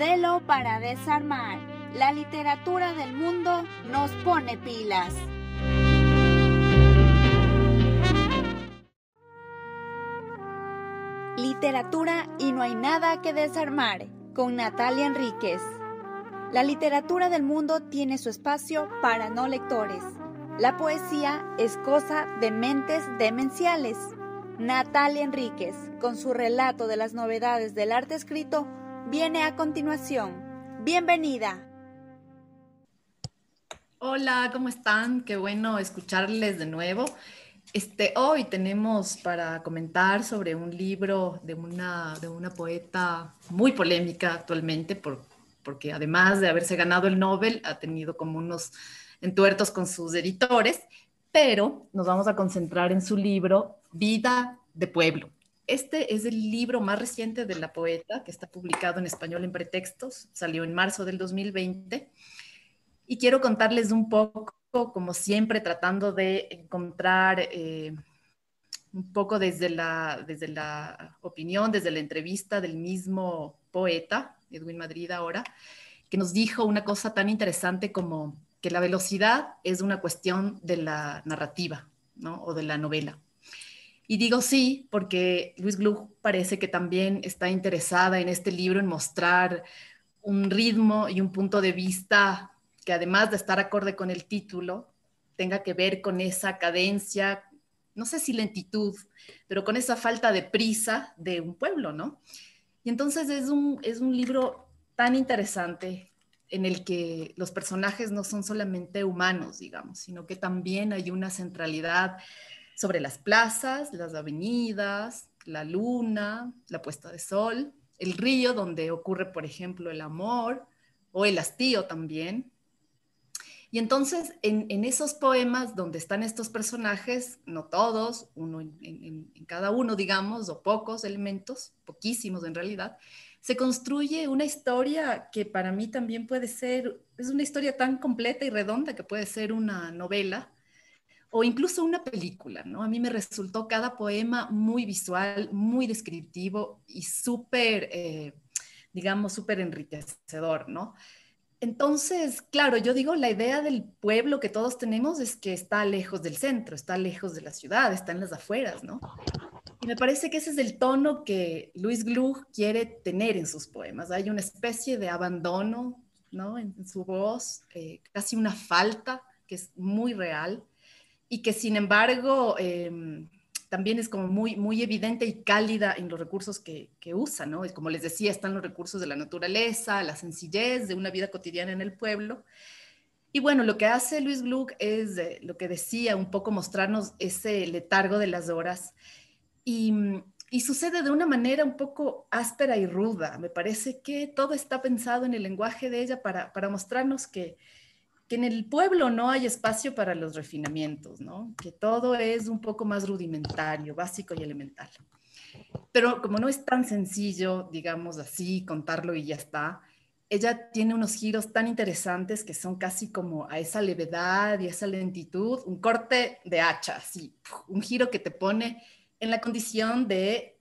modelo para desarmar. La literatura del mundo nos pone pilas. Literatura y no hay nada que desarmar con Natalia Enríquez. La literatura del mundo tiene su espacio para no lectores. La poesía es cosa de mentes demenciales. Natalia Enríquez, con su relato de las novedades del arte escrito, viene a continuación. Bienvenida. Hola, ¿cómo están? Qué bueno escucharles de nuevo. Este, hoy tenemos para comentar sobre un libro de una, de una poeta muy polémica actualmente, por, porque además de haberse ganado el Nobel, ha tenido como unos entuertos con sus editores, pero nos vamos a concentrar en su libro Vida de Pueblo. Este es el libro más reciente de la poeta, que está publicado en español en pretextos, salió en marzo del 2020, y quiero contarles un poco, como siempre, tratando de encontrar eh, un poco desde la, desde la opinión, desde la entrevista del mismo poeta, Edwin Madrid ahora, que nos dijo una cosa tan interesante como que la velocidad es una cuestión de la narrativa, ¿no? O de la novela. Y digo sí, porque Luis Gluck parece que también está interesada en este libro en mostrar un ritmo y un punto de vista que además de estar acorde con el título, tenga que ver con esa cadencia, no sé si lentitud, pero con esa falta de prisa de un pueblo, ¿no? Y entonces es un, es un libro tan interesante en el que los personajes no son solamente humanos, digamos, sino que también hay una centralidad sobre las plazas, las avenidas, la luna, la puesta de sol, el río donde ocurre, por ejemplo, el amor o el hastío también. Y entonces, en, esos poemas donde están estos personajes, no todos, uno en, en cada uno, digamos, o pocos elementos, poquísimos en realidad, se construye una historia que para mí también puede ser, es una historia tan completa y redonda que puede ser una novela o incluso una película, ¿no? A mí me resultó cada poema muy visual, muy descriptivo y súper, eh, digamos, súper enriquecedor, ¿no? Entonces, claro, yo digo, la idea del pueblo que todos tenemos es que está lejos del centro, está lejos de la ciudad, está en las afueras, ¿no? Y me parece que ese es el tono que Luis Gluck quiere tener en sus poemas. Hay una especie de abandono ¿no? en, su voz, eh, casi una falta que es muy real y que sin embargo em, también es como muy, muy evidente y cálida en los recursos que, que usa. ¿no? como les decía, están los recursos de la naturaleza, la sencillez de una vida cotidiana en el pueblo. Y bueno, lo que hace Luis Gluck es eh, lo que decía, un poco mostrarnos ese letargo de las horas y, sucede de una manera un poco áspera y ruda. Me parece que todo está pensado en el lenguaje de ella para, mostrarnos que, en el pueblo no hay espacio para los refinamientos, ¿no? que todo es un poco más rudimentario, básico y elemental. Pero como no es tan sencillo, digamos así, contarlo y ya está, ella tiene unos giros tan interesantes que son casi como a esa levedad y esa lentitud, un corte de hacha, así, un giro que te pone en la condición de,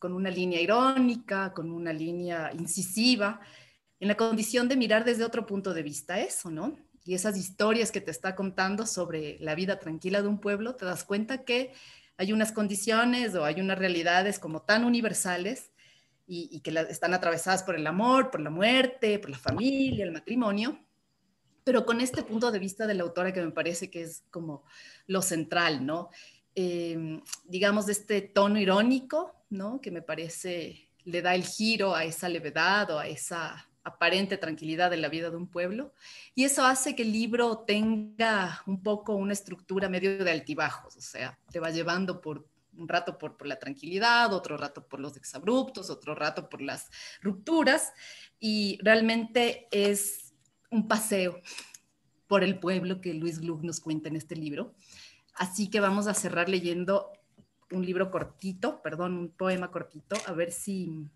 con una línea irónica, con una línea incisiva, en la condición de mirar desde otro punto de vista eso, ¿no? Y esas historias que te está contando sobre la vida tranquila de un pueblo, te das cuenta que hay unas condiciones o hay unas realidades como tan universales y, que están atravesadas por el amor, por la muerte, por la familia, el matrimonio, pero con este punto de vista de la autora que me parece que es como lo central, ¿no? Em, digamos, de este tono irónico, ¿no? Que me parece le da el giro a esa levedad o a esa aparente tranquilidad de la vida de un pueblo. Y eso hace que el libro tenga un poco una estructura medio de altibajos, o sea, te va llevando por un rato por, la tranquilidad, otro rato por los exabruptos, otro rato por las rupturas, y realmente es un paseo por el pueblo que Luis Gluck nos cuenta en este libro. Así que vamos a cerrar leyendo un libro cortito, perdón, un poema cortito, a ver si,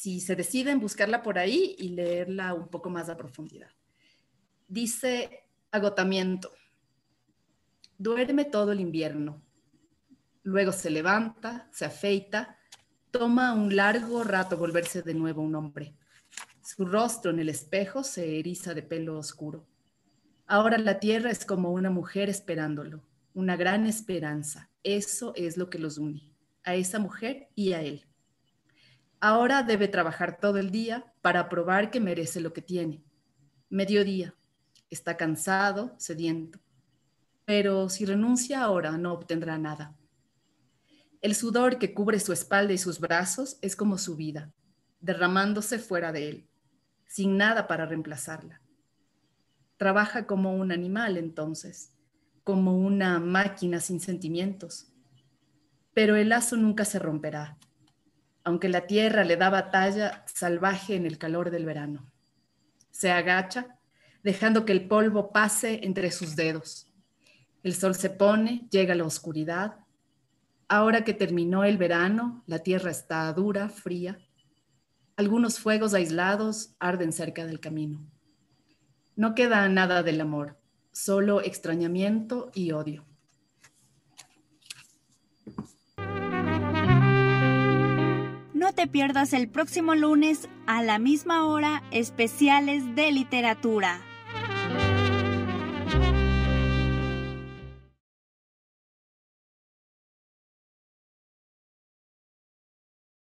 si se deciden buscarla por ahí y leerla un poco más a profundidad. Dice agotamiento. Duerme todo el invierno. Luego se levanta, se afeita, toma un largo rato volverse de nuevo un hombre. Su rostro en el espejo se eriza de pelo oscuro. Ahora la tierra es como una mujer esperándolo, una gran esperanza. Eso es lo que los une, a esa mujer y a él. Ahora debe trabajar todo el día para probar que merece lo que tiene. Mediodía. Está cansado, sediento. Pero si renuncia ahora no obtendrá nada. El sudor que cubre su espalda y sus brazos es como su vida, derramándose fuera de él, sin nada para reemplazarla. Trabaja como un animal entonces, como una máquina sin sentimientos. Pero el lazo nunca se romperá, aunque la tierra le da batalla salvaje en el calor del verano. Se agacha, dejando que el polvo pase entre sus dedos. El sol se pone, llega la oscuridad, Ahora que terminó el verano, la tierra está dura, fría. Algunos fuegos aislados arden cerca del camino. No queda nada del amor, solo extrañamiento y odio. No te pierdas el próximo lunes a la misma hora especiales de literatura.